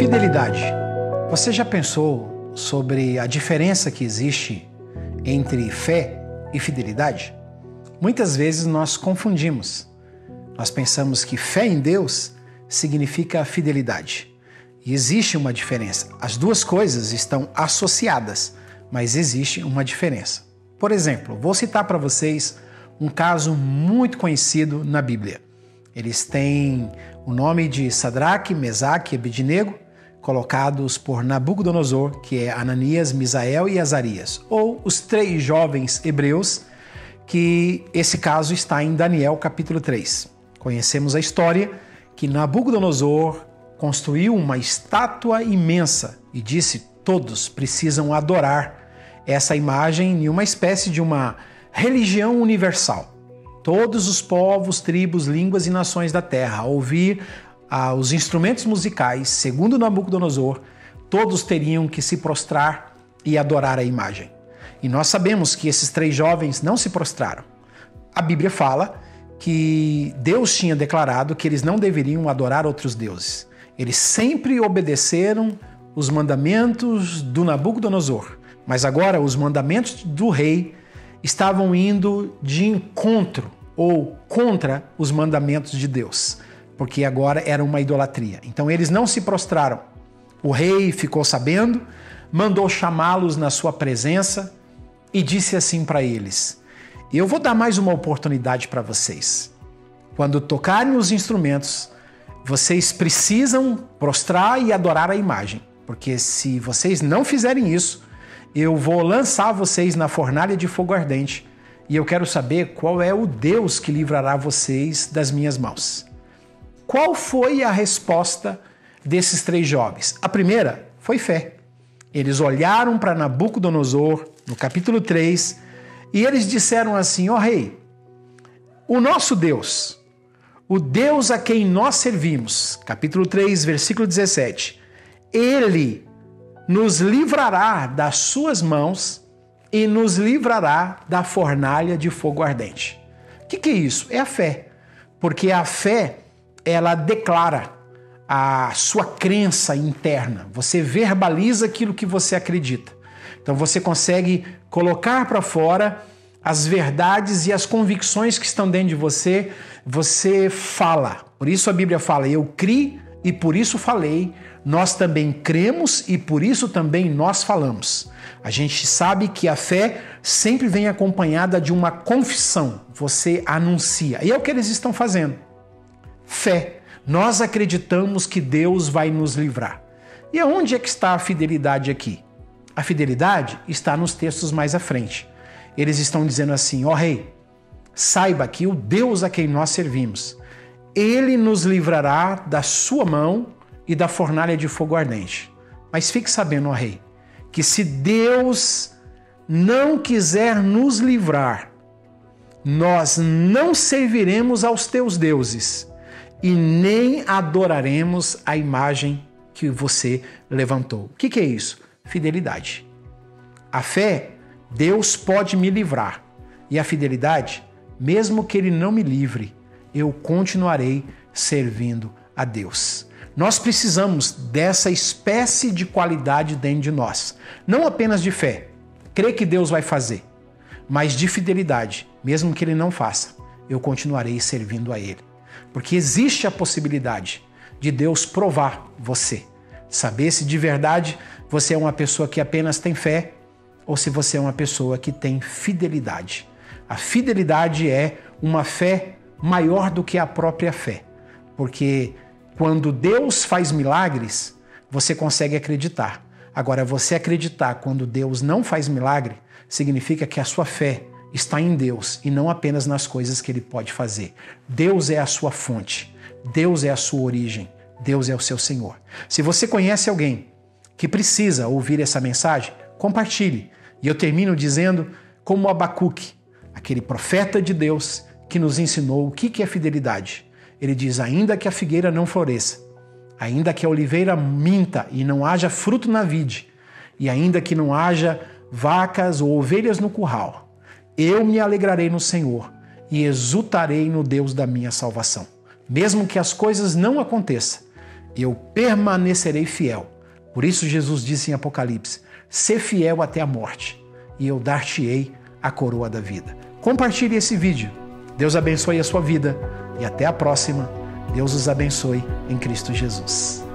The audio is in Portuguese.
Fidelidade. Você já pensou sobre a diferença que existe entre fé e fidelidade? Muitas vezes nós confundimos. Nós pensamos que fé em Deus significa fidelidade. E existe uma diferença. As duas coisas estão associadas, mas existe uma diferença. Por exemplo, vou citar para vocês um caso muito conhecido na Bíblia. Eles têm o nome de Sadraque, Mesaque e Abednego, colocados por Nabucodonosor, que é Ananias, Misael e Azarias, ou os três jovens hebreus, que esse caso está em Daniel capítulo 3. Conhecemos a história que Nabucodonosor construiu uma estátua imensa e disse: todos precisam adorar essa imagem em uma espécie de uma religião universal. Todos os povos, tribos, línguas e nações da terra, ouvir ah, os instrumentos musicais, segundo Nabucodonosor, todos teriam que se prostrar e adorar a imagem. E nós sabemos que esses três jovens não se prostraram. A Bíblia fala que Deus tinha declarado que eles não deveriam adorar outros deuses. Eles sempre obedeceram os mandamentos do Nabucodonosor. Mas agora os mandamentos do rei estavam indo de encontro ou contra os mandamentos de Deus, porque agora era uma idolatria. Então eles não se prostraram. O rei ficou sabendo, mandou chamá-los na sua presença e disse assim para eles: Eu vou dar mais uma oportunidade para vocês. Quando tocarem os instrumentos, vocês precisam prostrar e adorar a imagem, porque se vocês não fizerem isso, eu vou lançar vocês na fornalha de fogo ardente e eu quero saber qual é o Deus que livrará vocês das minhas mãos. Qual foi a resposta desses três jovens? A primeira foi fé. Eles olharam para Nabucodonosor, no capítulo 3, e eles disseram assim: Ó oh, rei, o nosso Deus, o Deus a quem nós servimos, capítulo 3, versículo 17, ele nos livrará das suas mãos e nos livrará da fornalha de fogo ardente. O que, que é isso? É a fé. Porque a fé, ela declara a sua crença interna. Você verbaliza aquilo que você acredita. Então você consegue colocar para fora as verdades e as convicções que estão dentro de você. Você fala. Por isso a Bíblia fala: Eu criei e por isso falei, nós também cremos e por isso também nós falamos. A gente sabe que a fé sempre vem acompanhada de uma confissão, você anuncia. E é o que eles estão fazendo. Fé. Nós acreditamos que Deus vai nos livrar. E aonde é que está a fidelidade aqui? A fidelidade está nos textos mais à frente. Eles estão dizendo assim: ó oh, rei, saiba que o Deus a quem nós servimos ele nos livrará da sua mão e da fornalha de fogo ardente. Mas fique sabendo, ó rei, que se Deus não quiser nos livrar, nós não serviremos aos teus deuses e nem adoraremos a imagem que você levantou. O que, que é isso? Fidelidade. A fé, Deus pode me livrar. E a fidelidade, mesmo que Ele não me livre, eu continuarei servindo a Deus. Nós precisamos dessa espécie de qualidade dentro de nós, não apenas de fé, crer que Deus vai fazer, mas de fidelidade, mesmo que Ele não faça, eu continuarei servindo a Ele. Porque existe a possibilidade de Deus provar você, saber se de verdade você é uma pessoa que apenas tem fé ou se você é uma pessoa que tem fidelidade. A fidelidade é uma fé maior do que a própria fé. Porque quando Deus faz milagres, você consegue acreditar. Agora, você acreditar quando Deus não faz milagre, significa que a sua fé está em Deus e não apenas nas coisas que Ele pode fazer. Deus é a sua fonte, Deus é a sua origem, Deus é o seu Senhor. Se você conhece alguém que precisa ouvir essa mensagem, compartilhe. E eu termino dizendo, como Abacuque, aquele profeta de Deus que nos ensinou o que é fidelidade. Ele diz: ainda que a figueira não floresça, ainda que a oliveira minta e não haja fruto na vide, e ainda que não haja vacas ou ovelhas no curral, eu me alegrarei no Senhor e exultarei no Deus da minha salvação. Mesmo que as coisas não aconteçam, eu permanecerei fiel. Por isso Jesus disse em Apocalipse: Ser fiel até a morte, e eu dar-te-ei a coroa da vida. Compartilhe esse vídeo. Deus abençoe a sua vida e até a próxima. Deus os abençoe em Cristo Jesus.